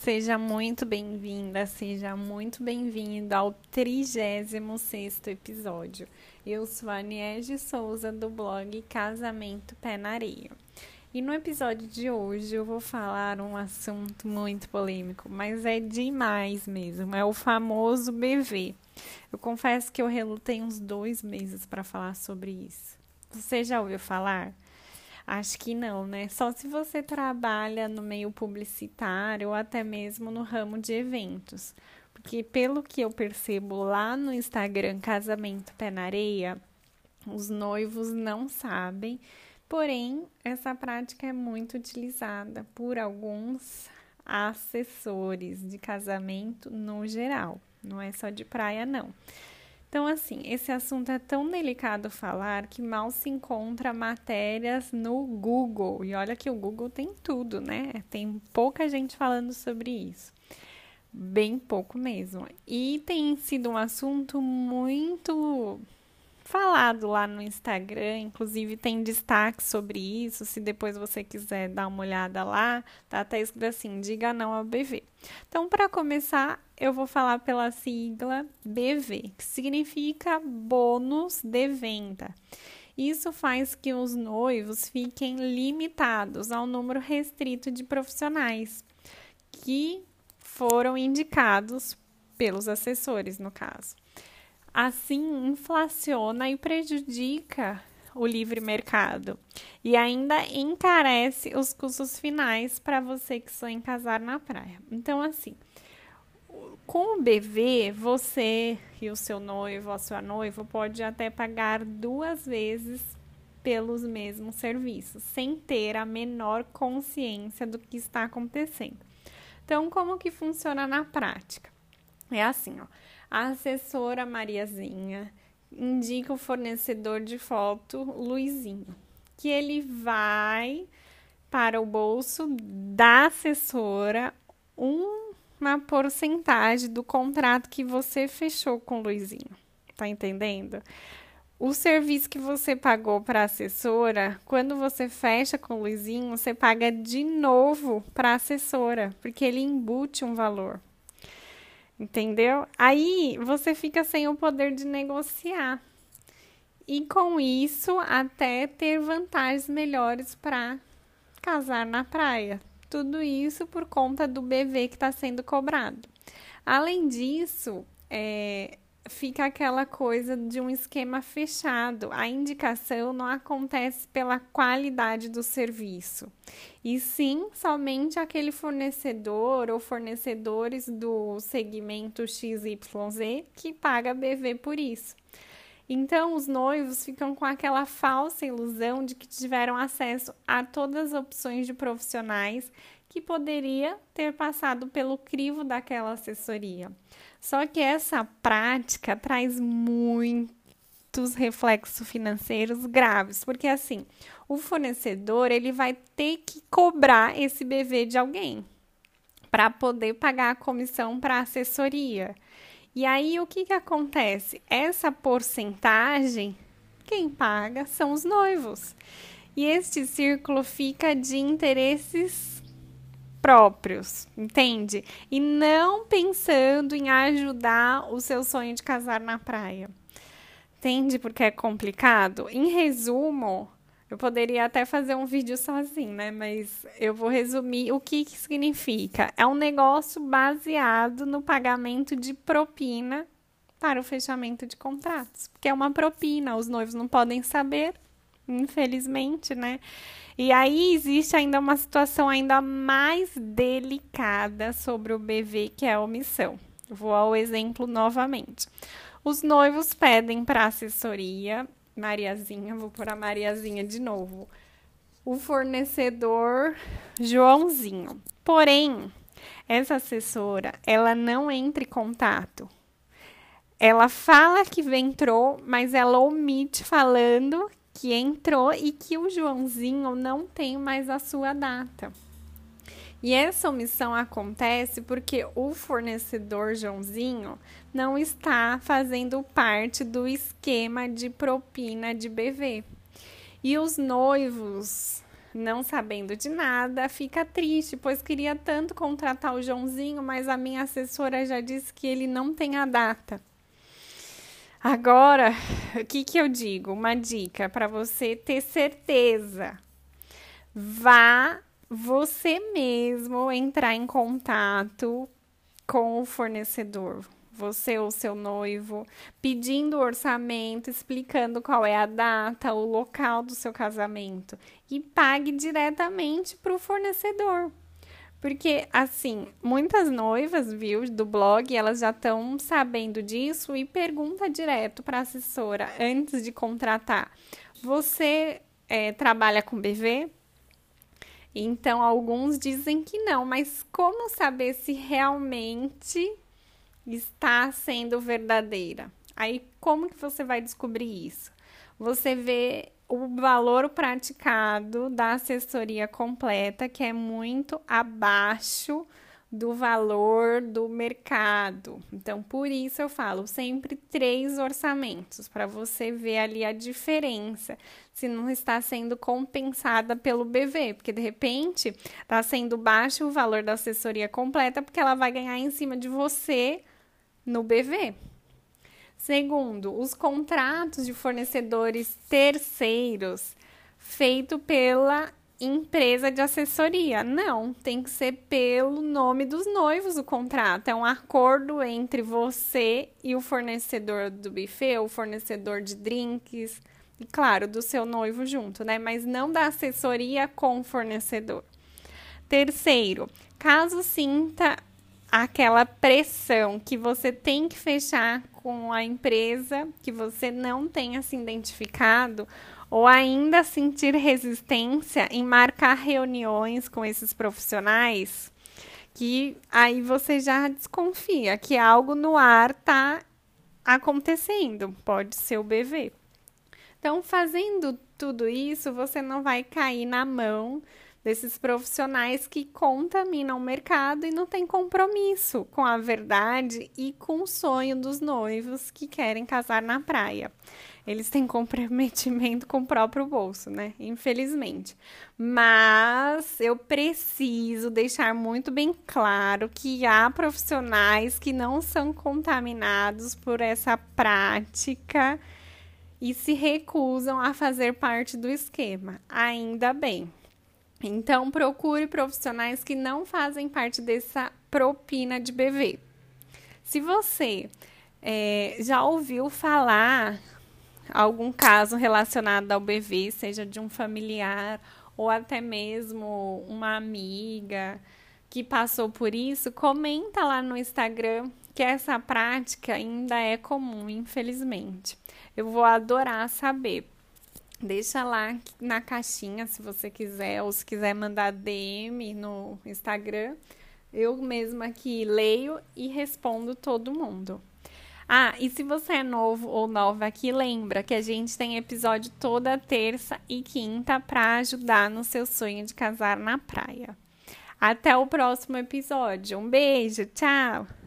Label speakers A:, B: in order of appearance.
A: Seja muito bem-vinda, seja muito bem-vindo ao 36 episódio. Eu sou a Aniege Souza do blog Casamento Pé na Areia. E no episódio de hoje eu vou falar um assunto muito polêmico, mas é demais mesmo. É o famoso BV. Eu confesso que eu relutei uns dois meses para falar sobre isso. Você já ouviu falar? Acho que não, né? Só se você trabalha no meio publicitário ou até mesmo no ramo de eventos. Porque, pelo que eu percebo lá no Instagram Casamento Pé na Areia, os noivos não sabem. Porém, essa prática é muito utilizada por alguns assessores de casamento no geral. Não é só de praia, não. Então, assim, esse assunto é tão delicado falar que mal se encontra matérias no Google. E olha que o Google tem tudo, né? Tem pouca gente falando sobre isso. Bem pouco mesmo. E tem sido um assunto muito falado lá no Instagram, inclusive tem destaque sobre isso. Se depois você quiser dar uma olhada lá, tá até escrito assim: diga não ao BV. Então, para começar, eu vou falar pela sigla BV, que significa bônus de venda. Isso faz que os noivos fiquem limitados ao número restrito de profissionais que foram indicados pelos assessores, no caso. Assim, inflaciona e prejudica o livre mercado e ainda encarece os custos finais para você que sonha em casar na praia. Então, assim, com o BV, você e o seu noivo, a sua noiva, pode até pagar duas vezes pelos mesmos serviços, sem ter a menor consciência do que está acontecendo. Então, como que funciona na prática? É assim, ó a assessora Mariazinha indica o fornecedor de foto Luizinho, que ele vai para o bolso da assessora um, uma porcentagem do contrato que você fechou com o Luizinho. Tá entendendo? O serviço que você pagou para a assessora, quando você fecha com o Luizinho, você paga de novo para a assessora, porque ele embute um valor. Entendeu? Aí você fica sem o poder de negociar. E com isso, até ter vantagens melhores para casar na praia. Tudo isso por conta do BV que está sendo cobrado. Além disso, é, fica aquela coisa de um esquema fechado. A indicação não acontece pela qualidade do serviço, e sim somente aquele fornecedor ou fornecedores do segmento XYZ que paga BV por isso. Então, os noivos ficam com aquela falsa ilusão de que tiveram acesso a todas as opções de profissionais que poderia ter passado pelo crivo daquela assessoria. Só que essa prática traz muitos reflexos financeiros graves, porque assim, o fornecedor ele vai ter que cobrar esse BV de alguém para poder pagar a comissão para assessoria. E aí o que que acontece? Essa porcentagem quem paga são os noivos. E este círculo fica de interesses próprios, entende? E não pensando em ajudar o seu sonho de casar na praia. Entende porque é complicado? Em resumo, eu poderia até fazer um vídeo sozinho, né? Mas eu vou resumir o que, que significa. É um negócio baseado no pagamento de propina para o fechamento de contratos. Porque é uma propina, os noivos não podem saber, infelizmente, né? E aí existe ainda uma situação ainda mais delicada sobre o BV, que é a omissão. Vou ao exemplo novamente. Os noivos pedem para assessoria, Mariazinha, vou por a Mariazinha de novo, o fornecedor Joãozinho. Porém, essa assessora, ela não entra em contato. Ela fala que entrou, mas ela omite falando que entrou e que o Joãozinho não tem mais a sua data. E essa omissão acontece porque o fornecedor Joãozinho não está fazendo parte do esquema de propina de BV. E os noivos não sabendo de nada, fica triste, pois queria tanto contratar o Joãozinho, mas a minha assessora já disse que ele não tem a data. Agora, o que, que eu digo? Uma dica para você ter certeza. Vá você mesmo entrar em contato com o fornecedor você ou seu noivo, pedindo orçamento, explicando qual é a data, o local do seu casamento e pague diretamente para o fornecedor. Porque, assim, muitas noivas, viu, do blog, elas já estão sabendo disso e pergunta direto para a assessora antes de contratar. Você é, trabalha com BV? Então, alguns dizem que não, mas como saber se realmente está sendo verdadeira. Aí como que você vai descobrir isso? Você vê o valor praticado da assessoria completa, que é muito abaixo do valor do mercado. Então, por isso eu falo sempre três orçamentos para você ver ali a diferença, se não está sendo compensada pelo BV, porque de repente está sendo baixo o valor da assessoria completa, porque ela vai ganhar em cima de você no BV. Segundo, os contratos de fornecedores terceiros feito pela empresa de assessoria. Não, tem que ser pelo nome dos noivos o contrato. É um acordo entre você e o fornecedor do buffet, o fornecedor de drinks, e claro, do seu noivo junto, né? Mas não da assessoria com o fornecedor. Terceiro, caso sinta aquela pressão que você tem que fechar com a empresa que você não tenha se identificado ou ainda sentir resistência em marcar reuniões com esses profissionais, que aí você já desconfia que algo no ar está acontecendo, pode ser o BV. Então, fazendo tudo isso, você não vai cair na mão desses profissionais que contaminam o mercado e não têm compromisso com a verdade e com o sonho dos noivos que querem casar na praia. Eles têm comprometimento com o próprio bolso, né? Infelizmente. Mas eu preciso deixar muito bem claro que há profissionais que não são contaminados por essa prática e se recusam a fazer parte do esquema. Ainda bem. Então, procure profissionais que não fazem parte dessa propina de BV. Se você é, já ouviu falar algum caso relacionado ao BV, seja de um familiar ou até mesmo uma amiga que passou por isso, comenta lá no Instagram que essa prática ainda é comum, infelizmente. Eu vou adorar saber. Deixa lá na caixinha se você quiser, ou se quiser mandar DM no Instagram. Eu mesma aqui leio e respondo todo mundo. Ah, e se você é novo ou nova aqui, lembra que a gente tem episódio toda terça e quinta para ajudar no seu sonho de casar na praia. Até o próximo episódio. Um beijo, tchau!